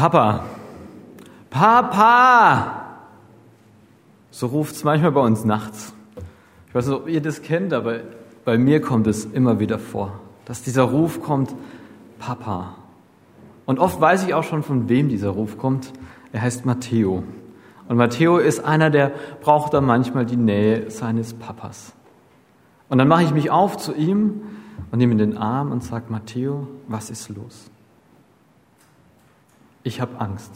Papa, Papa! So ruft es manchmal bei uns nachts. Ich weiß nicht, ob ihr das kennt, aber bei mir kommt es immer wieder vor, dass dieser Ruf kommt, Papa. Und oft weiß ich auch schon, von wem dieser Ruf kommt. Er heißt Matteo. Und Matteo ist einer, der braucht dann manchmal die Nähe seines Papas. Und dann mache ich mich auf zu ihm und nehme ihn in den Arm und sage, Matteo, was ist los? Ich habe Angst,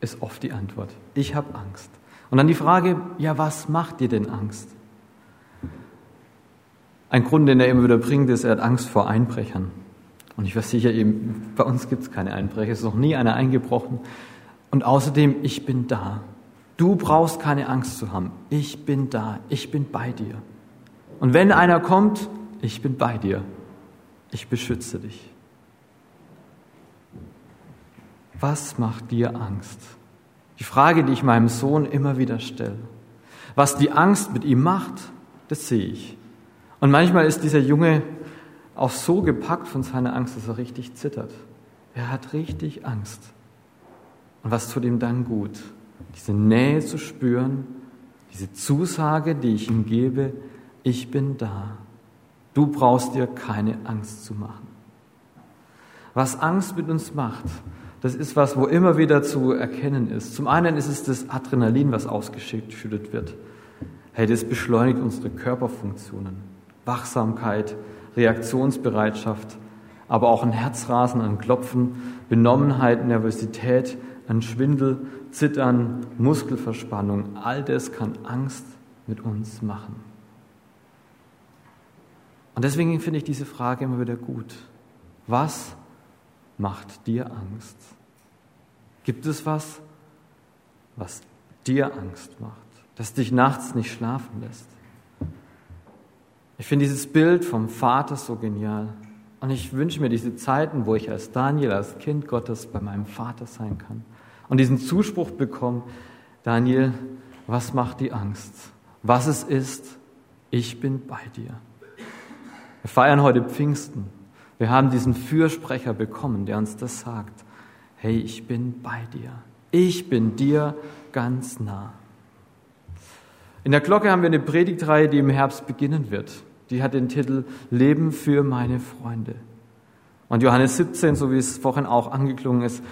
ist oft die Antwort. Ich habe Angst. Und dann die Frage, ja, was macht dir denn Angst? Ein Grund, den er immer wieder bringt, ist, er hat Angst vor Einbrechern. Und ich versichere ihm, bei uns gibt es keine Einbrecher, es ist noch nie einer eingebrochen. Und außerdem, ich bin da. Du brauchst keine Angst zu haben. Ich bin da, ich bin bei dir. Und wenn einer kommt, ich bin bei dir. Ich beschütze dich. Was macht dir Angst? Die Frage, die ich meinem Sohn immer wieder stelle. Was die Angst mit ihm macht, das sehe ich. Und manchmal ist dieser Junge auch so gepackt von seiner Angst, dass er richtig zittert. Er hat richtig Angst. Und was tut ihm dann gut? Diese Nähe zu spüren, diese Zusage, die ich ihm gebe, ich bin da. Du brauchst dir keine Angst zu machen. Was Angst mit uns macht, das ist was, wo immer wieder zu erkennen ist. Zum einen ist es das Adrenalin, was ausgeschüttet wird. Hey, das beschleunigt unsere Körperfunktionen. Wachsamkeit, Reaktionsbereitschaft, aber auch ein Herzrasen, ein Klopfen, Benommenheit, Nervosität, ein Schwindel, Zittern, Muskelverspannung. All das kann Angst mit uns machen. Und deswegen finde ich diese Frage immer wieder gut. Was macht dir Angst? Gibt es was, was dir Angst macht, das dich nachts nicht schlafen lässt? Ich finde dieses Bild vom Vater so genial. Und ich wünsche mir diese Zeiten, wo ich als Daniel, als Kind Gottes bei meinem Vater sein kann und diesen Zuspruch bekomme, Daniel, was macht die Angst? Was es ist, ich bin bei dir. Wir feiern heute Pfingsten. Wir haben diesen Fürsprecher bekommen, der uns das sagt. Hey, ich bin bei dir. Ich bin dir ganz nah. In der Glocke haben wir eine Predigtreihe, die im Herbst beginnen wird. Die hat den Titel Leben für meine Freunde. Und Johannes 17, so wie es vorhin auch angeklungen ist,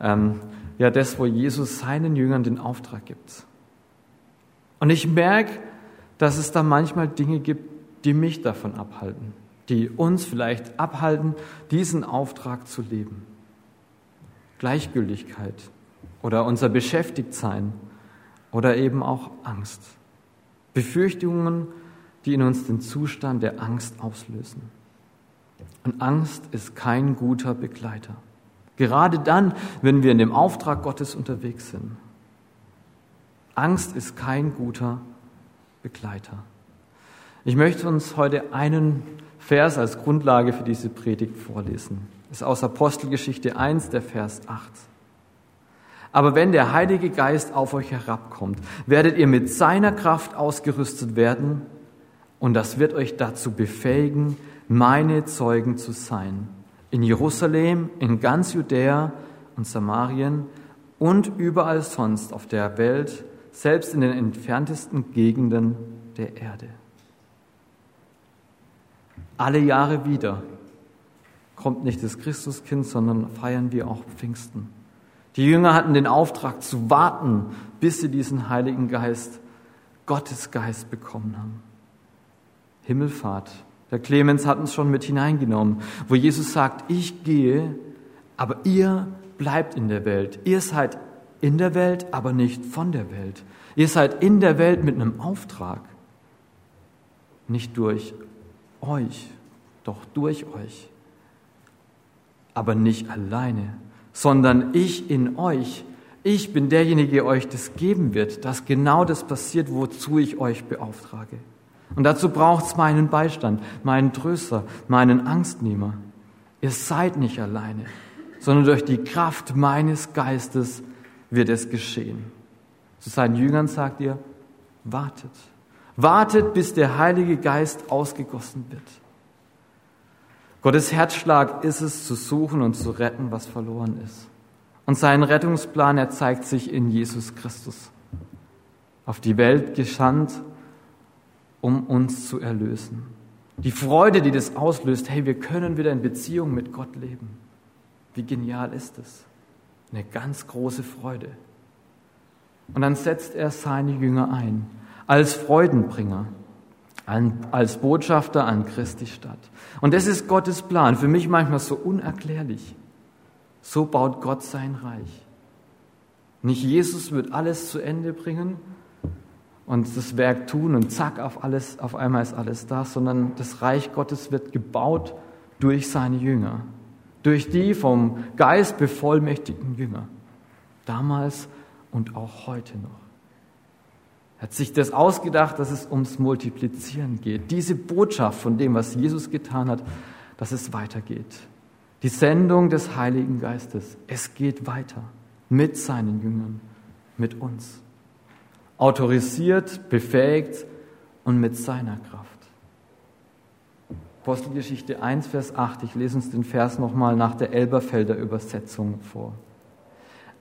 ähm, ja, das, wo Jesus seinen Jüngern den Auftrag gibt. Und ich merke, dass es da manchmal Dinge gibt, die mich davon abhalten, die uns vielleicht abhalten, diesen Auftrag zu leben. Gleichgültigkeit oder unser Beschäftigtsein oder eben auch Angst. Befürchtungen, die in uns den Zustand der Angst auslösen. Und Angst ist kein guter Begleiter. Gerade dann, wenn wir in dem Auftrag Gottes unterwegs sind. Angst ist kein guter Begleiter. Ich möchte uns heute einen Vers als Grundlage für diese Predigt vorlesen. Das ist aus Apostelgeschichte 1, der Vers 8. Aber wenn der Heilige Geist auf euch herabkommt, werdet ihr mit seiner Kraft ausgerüstet werden und das wird euch dazu befähigen, meine Zeugen zu sein. In Jerusalem, in ganz Judäa und Samarien und überall sonst auf der Welt, selbst in den entferntesten Gegenden der Erde alle Jahre wieder kommt nicht das Christuskind, sondern feiern wir auch Pfingsten. Die Jünger hatten den Auftrag zu warten, bis sie diesen Heiligen Geist, Gottes Geist bekommen haben. Himmelfahrt. Der Clemens hat uns schon mit hineingenommen, wo Jesus sagt, ich gehe, aber ihr bleibt in der Welt. Ihr seid in der Welt, aber nicht von der Welt. Ihr seid in der Welt mit einem Auftrag, nicht durch euch, doch durch euch. Aber nicht alleine, sondern ich in euch. Ich bin derjenige, der euch das geben wird, dass genau das passiert, wozu ich euch beauftrage. Und dazu braucht es meinen Beistand, meinen Tröster, meinen Angstnehmer. Ihr seid nicht alleine, sondern durch die Kraft meines Geistes wird es geschehen. Zu seinen Jüngern sagt ihr, wartet. Wartet, bis der Heilige Geist ausgegossen wird. Gottes Herzschlag ist es, zu suchen und zu retten, was verloren ist. Und sein Rettungsplan, er zeigt sich in Jesus Christus. Auf die Welt gesandt, um uns zu erlösen. Die Freude, die das auslöst, hey, wir können wieder in Beziehung mit Gott leben. Wie genial ist es? Eine ganz große Freude. Und dann setzt er seine Jünger ein, als Freudenbringer, als Botschafter an Christi Stadt. Und das ist Gottes Plan, für mich manchmal so unerklärlich. So baut Gott sein Reich. Nicht Jesus wird alles zu Ende bringen und das Werk tun und zack, auf, alles, auf einmal ist alles da, sondern das Reich Gottes wird gebaut durch seine Jünger, durch die vom Geist bevollmächtigten Jünger. Damals und auch heute noch. Hat sich das ausgedacht, dass es ums Multiplizieren geht. Diese Botschaft von dem, was Jesus getan hat, dass es weitergeht. Die Sendung des Heiligen Geistes. Es geht weiter mit seinen Jüngern, mit uns. Autorisiert, befähigt und mit seiner Kraft. Apostelgeschichte 1, Vers 8. Ich lese uns den Vers nochmal nach der Elberfelder Übersetzung vor.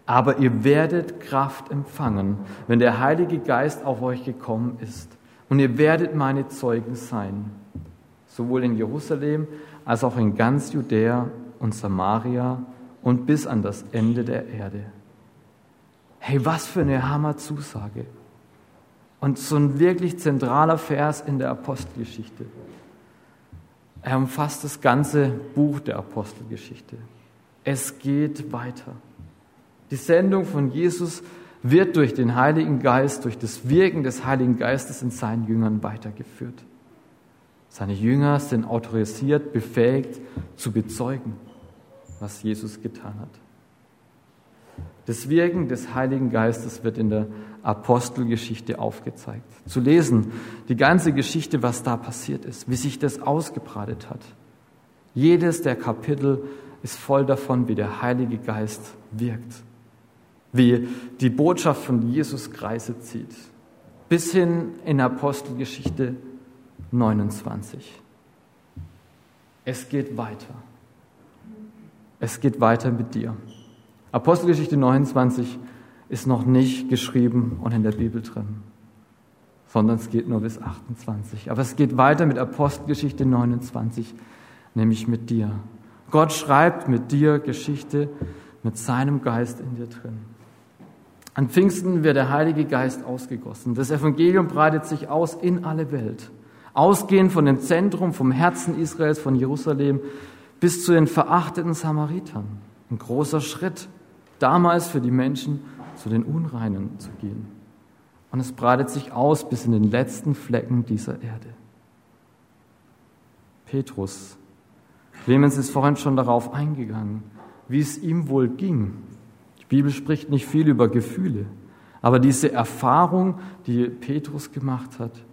Aber ihr werdet Kraft empfangen, wenn der Heilige Geist auf euch gekommen ist. Und ihr werdet meine Zeugen sein, sowohl in Jerusalem als auch in ganz Judäa und Samaria und bis an das Ende der Erde. Hey, was für eine Hammer-Zusage. Und so ein wirklich zentraler Vers in der Apostelgeschichte. Er umfasst das ganze Buch der Apostelgeschichte. Es geht weiter. Die Sendung von Jesus wird durch den Heiligen Geist, durch das Wirken des Heiligen Geistes in seinen Jüngern weitergeführt. Seine Jünger sind autorisiert, befähigt zu bezeugen, was Jesus getan hat. Das Wirken des Heiligen Geistes wird in der Apostelgeschichte aufgezeigt. Zu lesen, die ganze Geschichte, was da passiert ist, wie sich das ausgebreitet hat. Jedes der Kapitel ist voll davon, wie der Heilige Geist wirkt wie die Botschaft von Jesus Kreise zieht. Bis hin in Apostelgeschichte 29. Es geht weiter. Es geht weiter mit dir. Apostelgeschichte 29 ist noch nicht geschrieben und in der Bibel drin, sondern es geht nur bis 28. Aber es geht weiter mit Apostelgeschichte 29, nämlich mit dir. Gott schreibt mit dir Geschichte mit seinem Geist in dir drin. An Pfingsten wird der Heilige Geist ausgegossen. Das Evangelium breitet sich aus in alle Welt. Ausgehend von dem Zentrum, vom Herzen Israels, von Jerusalem, bis zu den verachteten Samaritern. Ein großer Schritt, damals für die Menschen zu den Unreinen zu gehen. Und es breitet sich aus bis in den letzten Flecken dieser Erde. Petrus. Clemens ist vorhin schon darauf eingegangen, wie es ihm wohl ging, die Bibel spricht nicht viel über Gefühle, aber diese Erfahrung, die Petrus gemacht hat,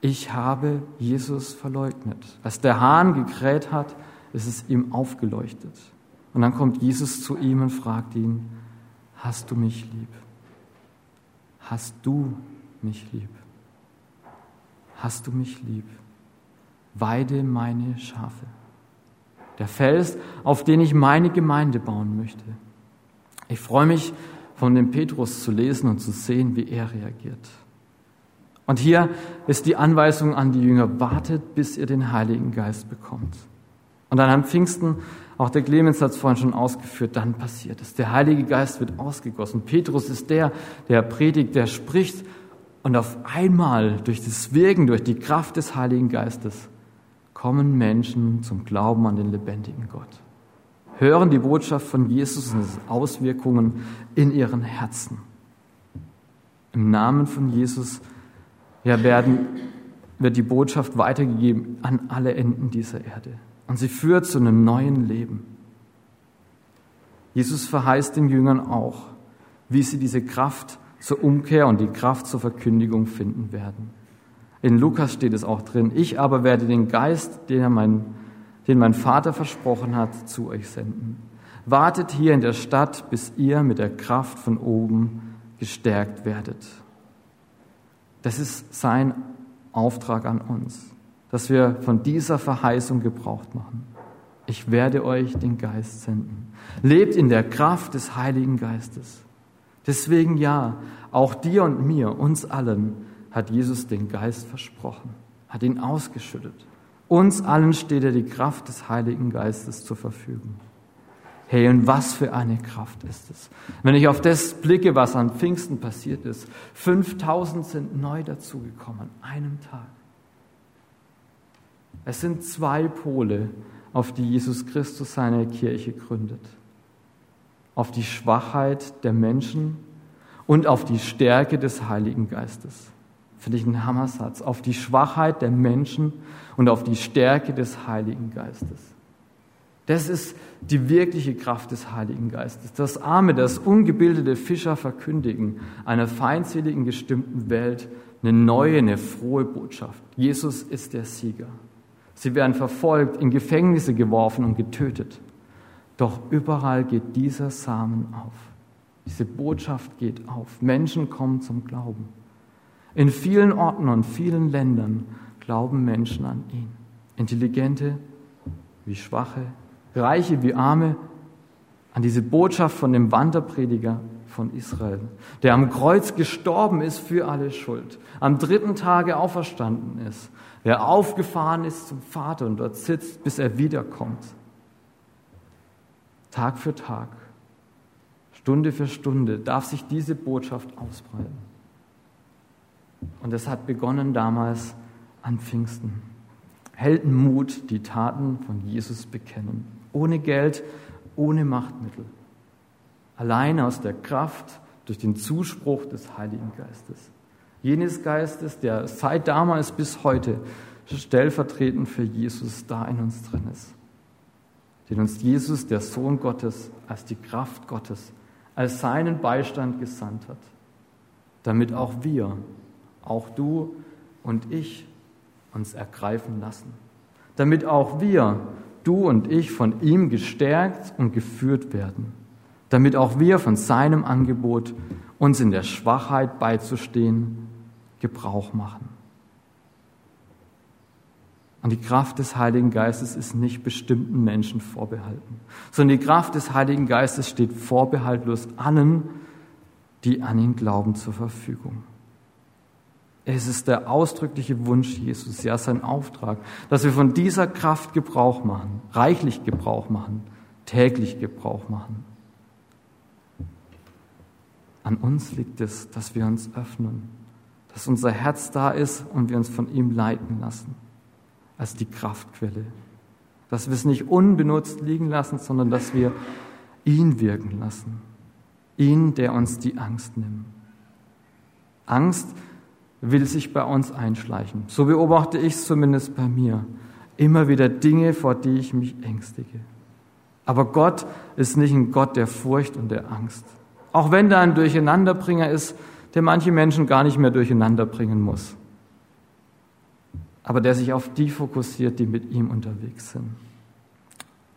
ich habe Jesus verleugnet. Als der Hahn gekräht hat, ist es ihm aufgeleuchtet. Und dann kommt Jesus zu ihm und fragt ihn, hast du mich lieb? Hast du mich lieb? Hast du mich lieb? Weide meine Schafe. Der Fels, auf den ich meine Gemeinde bauen möchte. Ich freue mich, von dem Petrus zu lesen und zu sehen, wie er reagiert. Und hier ist die Anweisung an die Jünger, wartet, bis ihr den Heiligen Geist bekommt. Und dann am Pfingsten, auch der Clemens hat es vorhin schon ausgeführt, dann passiert es. Der Heilige Geist wird ausgegossen. Petrus ist der, der predigt, der spricht. Und auf einmal, durch das Wirken, durch die Kraft des Heiligen Geistes, kommen Menschen zum Glauben an den lebendigen Gott hören die Botschaft von Jesus und Auswirkungen in ihren Herzen. Im Namen von Jesus ja, werden, wird die Botschaft weitergegeben an alle Enden dieser Erde. Und sie führt zu einem neuen Leben. Jesus verheißt den Jüngern auch, wie sie diese Kraft zur Umkehr und die Kraft zur Verkündigung finden werden. In Lukas steht es auch drin, ich aber werde den Geist, den er mein den mein Vater versprochen hat, zu euch senden. Wartet hier in der Stadt, bis ihr mit der Kraft von oben gestärkt werdet. Das ist sein Auftrag an uns, dass wir von dieser Verheißung Gebrauch machen. ich werde euch den Geist senden. Lebt in der Kraft des Heiligen Geistes. Deswegen ja, auch dir und mir, uns allen, hat Jesus den Geist versprochen, hat ihn ausgeschüttet. Uns allen steht er die Kraft des Heiligen Geistes zur Verfügung. Hey, und was für eine Kraft ist es? Wenn ich auf das blicke, was an Pfingsten passiert ist, 5000 sind neu dazugekommen, an einem Tag. Es sind zwei Pole, auf die Jesus Christus seine Kirche gründet. Auf die Schwachheit der Menschen und auf die Stärke des Heiligen Geistes. Finde ich ein Hammersatz. Auf die Schwachheit der Menschen und auf die Stärke des Heiligen Geistes. Das ist die wirkliche Kraft des Heiligen Geistes. Das arme, das ungebildete Fischer verkündigen einer feindseligen gestimmten Welt eine neue, eine frohe Botschaft. Jesus ist der Sieger. Sie werden verfolgt, in Gefängnisse geworfen und getötet. Doch überall geht dieser Samen auf. Diese Botschaft geht auf. Menschen kommen zum Glauben. In vielen Orten und vielen Ländern glauben Menschen an ihn. Intelligente wie Schwache, Reiche wie Arme, an diese Botschaft von dem Wanderprediger von Israel, der am Kreuz gestorben ist für alle Schuld, am dritten Tage auferstanden ist, der aufgefahren ist zum Vater und dort sitzt, bis er wiederkommt. Tag für Tag, Stunde für Stunde darf sich diese Botschaft ausbreiten. Und es hat begonnen damals an Pfingsten. Heldenmut, die Taten von Jesus bekennen. Ohne Geld, ohne Machtmittel. Allein aus der Kraft durch den Zuspruch des Heiligen Geistes. Jenes Geistes, der seit damals bis heute stellvertretend für Jesus da in uns drin ist. Den uns Jesus, der Sohn Gottes, als die Kraft Gottes, als seinen Beistand gesandt hat, damit auch wir auch du und ich uns ergreifen lassen, damit auch wir, du und ich, von ihm gestärkt und geführt werden, damit auch wir von seinem Angebot, uns in der Schwachheit beizustehen, Gebrauch machen. Und die Kraft des Heiligen Geistes ist nicht bestimmten Menschen vorbehalten, sondern die Kraft des Heiligen Geistes steht vorbehaltlos allen, die an ihn glauben, zur Verfügung. Es ist der ausdrückliche Wunsch Jesus, ja sein Auftrag, dass wir von dieser Kraft Gebrauch machen, reichlich Gebrauch machen, täglich Gebrauch machen. An uns liegt es, dass wir uns öffnen, dass unser Herz da ist und wir uns von ihm leiten lassen, als die Kraftquelle. Dass wir es nicht unbenutzt liegen lassen, sondern dass wir ihn wirken lassen. Ihn, der uns die Angst nimmt. Angst, will sich bei uns einschleichen. So beobachte ich es zumindest bei mir. Immer wieder Dinge, vor die ich mich ängstige. Aber Gott ist nicht ein Gott der Furcht und der Angst. Auch wenn da ein Durcheinanderbringer ist, der manche Menschen gar nicht mehr durcheinanderbringen muss. Aber der sich auf die fokussiert, die mit ihm unterwegs sind.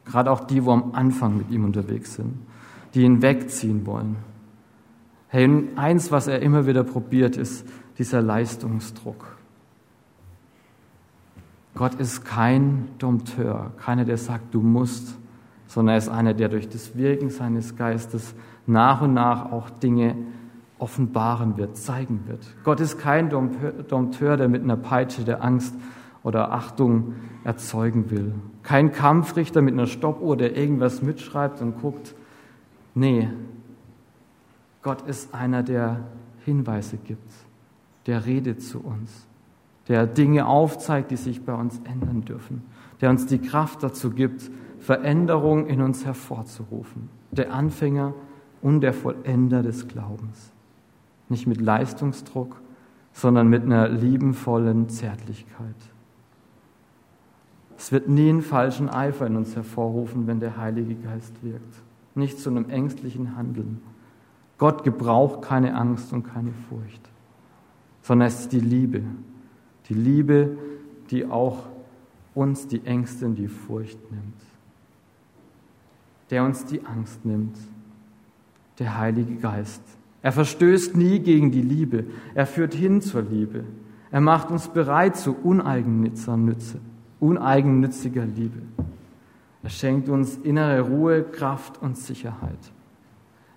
Gerade auch die, wo am Anfang mit ihm unterwegs sind, die ihn wegziehen wollen. Hey, eins, was er immer wieder probiert, ist, dieser Leistungsdruck. Gott ist kein Dompteur, keiner, der sagt, du musst, sondern er ist einer, der durch das Wirken seines Geistes nach und nach auch Dinge offenbaren wird, zeigen wird. Gott ist kein Dompteur, der mit einer Peitsche der Angst oder Achtung erzeugen will. Kein Kampfrichter mit einer Stoppuhr, der irgendwas mitschreibt und guckt. Nee, Gott ist einer, der Hinweise gibt der redet zu uns, der Dinge aufzeigt, die sich bei uns ändern dürfen, der uns die Kraft dazu gibt, Veränderung in uns hervorzurufen, der Anfänger und der Vollender des Glaubens. Nicht mit Leistungsdruck, sondern mit einer liebenvollen Zärtlichkeit. Es wird nie einen falschen Eifer in uns hervorrufen, wenn der Heilige Geist wirkt. Nicht zu einem ängstlichen Handeln. Gott gebraucht keine Angst und keine Furcht sondern es ist die Liebe. Die Liebe, die auch uns die Ängste und die Furcht nimmt. Der uns die Angst nimmt. Der Heilige Geist. Er verstößt nie gegen die Liebe. Er führt hin zur Liebe. Er macht uns bereit zu uneigennütziger Liebe. Er schenkt uns innere Ruhe, Kraft und Sicherheit.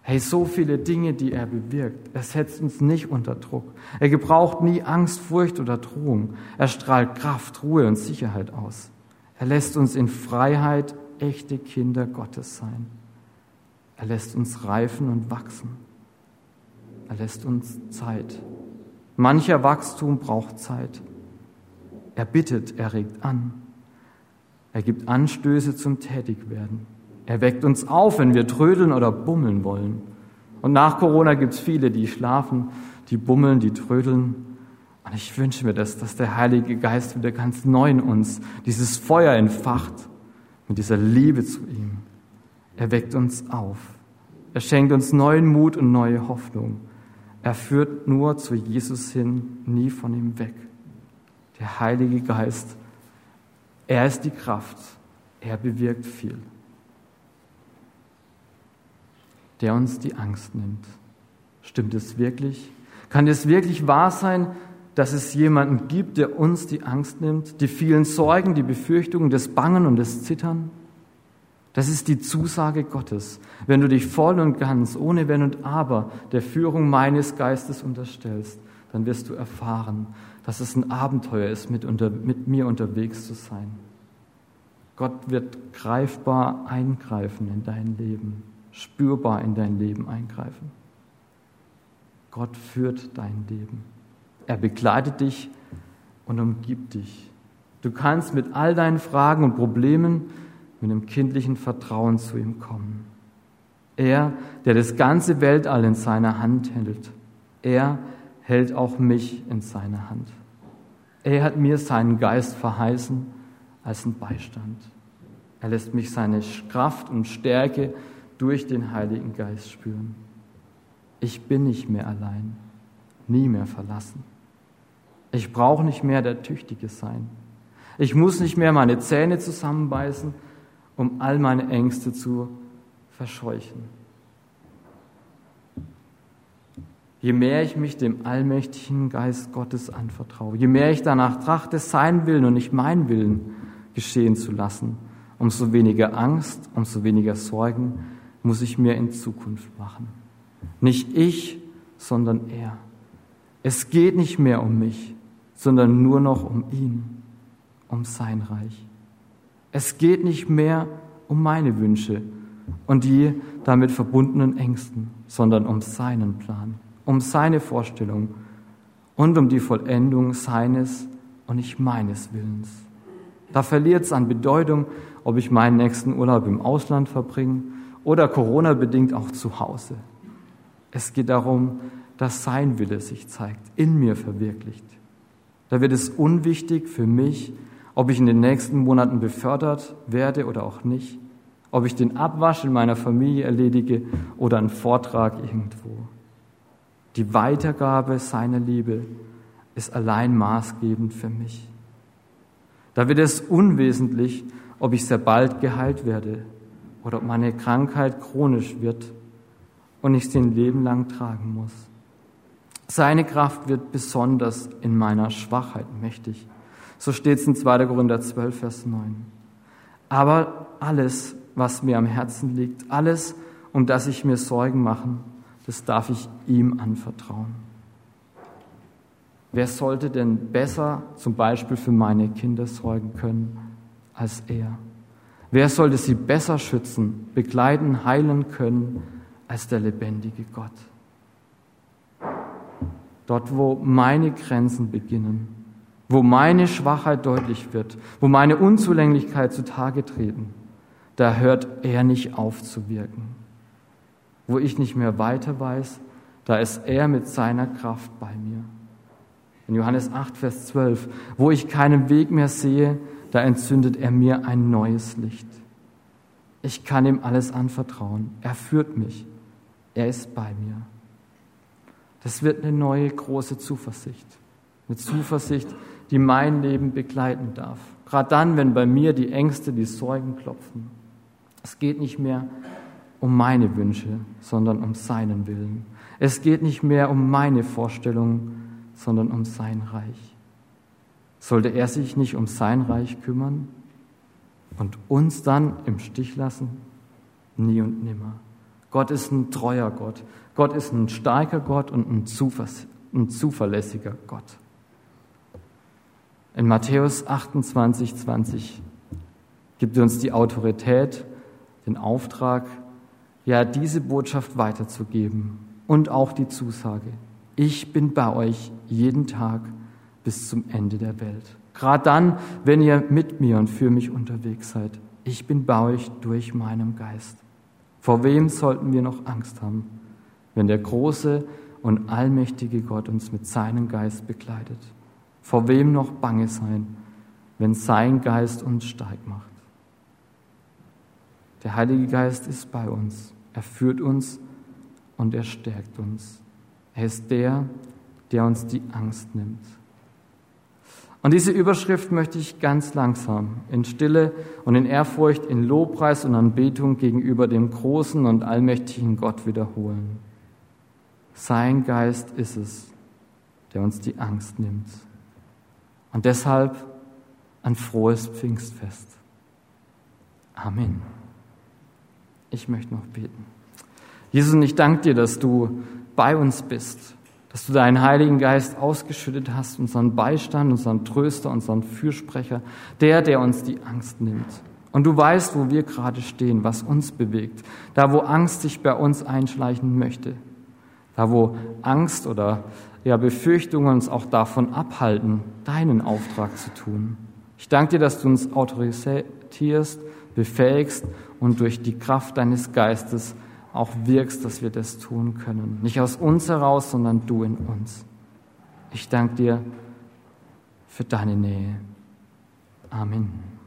Hey, so viele Dinge, die er bewirkt. Er setzt uns nicht unter Druck. Er gebraucht nie Angst, Furcht oder Drohung. Er strahlt Kraft, Ruhe und Sicherheit aus. Er lässt uns in Freiheit echte Kinder Gottes sein. Er lässt uns reifen und wachsen. Er lässt uns Zeit. Mancher Wachstum braucht Zeit. Er bittet, er regt an. Er gibt Anstöße zum Tätigwerden. Er weckt uns auf, wenn wir trödeln oder bummeln wollen. Und nach Corona gibt es viele, die schlafen, die bummeln, die trödeln. Und ich wünsche mir das, dass der Heilige Geist wieder ganz neu in uns dieses Feuer entfacht mit dieser Liebe zu ihm. Er weckt uns auf. Er schenkt uns neuen Mut und neue Hoffnung. Er führt nur zu Jesus hin, nie von ihm weg. Der Heilige Geist, er ist die Kraft. Er bewirkt viel der uns die Angst nimmt. Stimmt es wirklich? Kann es wirklich wahr sein, dass es jemanden gibt, der uns die Angst nimmt, die vielen Sorgen, die Befürchtungen, das Bangen und das Zittern? Das ist die Zusage Gottes. Wenn du dich voll und ganz, ohne Wenn und Aber, der Führung meines Geistes unterstellst, dann wirst du erfahren, dass es ein Abenteuer ist, mit, unter, mit mir unterwegs zu sein. Gott wird greifbar eingreifen in dein Leben spürbar in dein Leben eingreifen. Gott führt dein Leben. Er begleitet dich und umgibt dich. Du kannst mit all deinen Fragen und Problemen mit einem kindlichen Vertrauen zu ihm kommen. Er, der das ganze Weltall in seiner Hand hält, er hält auch mich in seiner Hand. Er hat mir seinen Geist verheißen als einen Beistand. Er lässt mich seine Kraft und Stärke durch den Heiligen Geist spüren. Ich bin nicht mehr allein, nie mehr verlassen. Ich brauche nicht mehr der Tüchtige sein. Ich muss nicht mehr meine Zähne zusammenbeißen, um all meine Ängste zu verscheuchen. Je mehr ich mich dem allmächtigen Geist Gottes anvertraue, je mehr ich danach trachte, sein Willen und nicht mein Willen geschehen zu lassen, umso weniger Angst, umso weniger Sorgen, muss ich mir in Zukunft machen. Nicht ich, sondern er. Es geht nicht mehr um mich, sondern nur noch um ihn, um sein Reich. Es geht nicht mehr um meine Wünsche und die damit verbundenen Ängsten, sondern um seinen Plan, um seine Vorstellung und um die Vollendung seines und nicht meines Willens. Da verliert es an Bedeutung, ob ich meinen nächsten Urlaub im Ausland verbringe oder Corona-bedingt auch zu Hause. Es geht darum, dass sein Wille sich zeigt, in mir verwirklicht. Da wird es unwichtig für mich, ob ich in den nächsten Monaten befördert werde oder auch nicht, ob ich den Abwasch in meiner Familie erledige oder einen Vortrag irgendwo. Die Weitergabe seiner Liebe ist allein maßgebend für mich. Da wird es unwesentlich, ob ich sehr bald geheilt werde oder ob meine Krankheit chronisch wird und ich sie ein Leben lang tragen muss. Seine Kraft wird besonders in meiner Schwachheit mächtig. So steht es in 2. Korinther 12, Vers 9. Aber alles, was mir am Herzen liegt, alles, um das ich mir Sorgen mache, das darf ich ihm anvertrauen. Wer sollte denn besser zum Beispiel für meine Kinder sorgen können als er? Wer sollte sie besser schützen, begleiten, heilen können als der lebendige Gott? Dort, wo meine Grenzen beginnen, wo meine Schwachheit deutlich wird, wo meine Unzulänglichkeit zutage treten, da hört er nicht auf zu wirken. Wo ich nicht mehr weiter weiß, da ist er mit seiner Kraft bei mir. In Johannes 8, Vers 12, wo ich keinen Weg mehr sehe, da entzündet er mir ein neues Licht. Ich kann ihm alles anvertrauen. Er führt mich. Er ist bei mir. Das wird eine neue große Zuversicht. Eine Zuversicht, die mein Leben begleiten darf. Gerade dann, wenn bei mir die Ängste, die Sorgen klopfen. Es geht nicht mehr um meine Wünsche, sondern um seinen Willen. Es geht nicht mehr um meine Vorstellungen, sondern um sein Reich. Sollte er sich nicht um sein Reich kümmern? und uns dann im Stich lassen? Nie und nimmer. Gott ist ein treuer Gott. Gott ist ein starker Gott und ein, ein zuverlässiger Gott. In Matthäus 28, 20 gibt er uns die Autorität, den Auftrag, ja, diese Botschaft weiterzugeben und auch die Zusage. Ich bin bei euch jeden Tag bis zum Ende der Welt. Gerade dann, wenn ihr mit mir und für mich unterwegs seid. Ich bin bei euch durch meinen Geist. Vor wem sollten wir noch Angst haben, wenn der große und allmächtige Gott uns mit seinem Geist begleitet? Vor wem noch bange sein, wenn sein Geist uns stark macht? Der Heilige Geist ist bei uns. Er führt uns und er stärkt uns. Er ist der, der uns die Angst nimmt. Und diese Überschrift möchte ich ganz langsam in Stille und in Ehrfurcht, in Lobpreis und Anbetung gegenüber dem großen und allmächtigen Gott wiederholen. Sein Geist ist es, der uns die Angst nimmt. Und deshalb ein frohes Pfingstfest. Amen. Ich möchte noch beten. Jesus, ich danke dir, dass du bei uns bist, dass du deinen Heiligen Geist ausgeschüttet hast, unseren Beistand, unseren Tröster, unseren Fürsprecher, der, der uns die Angst nimmt. Und du weißt, wo wir gerade stehen, was uns bewegt, da wo Angst sich bei uns einschleichen möchte, da wo Angst oder ja, Befürchtungen uns auch davon abhalten, deinen Auftrag zu tun. Ich danke dir, dass du uns autorisierst, befähigst und durch die Kraft deines Geistes auch wirkst, dass wir das tun können. Nicht aus uns heraus, sondern du in uns. Ich danke dir für deine Nähe. Amen.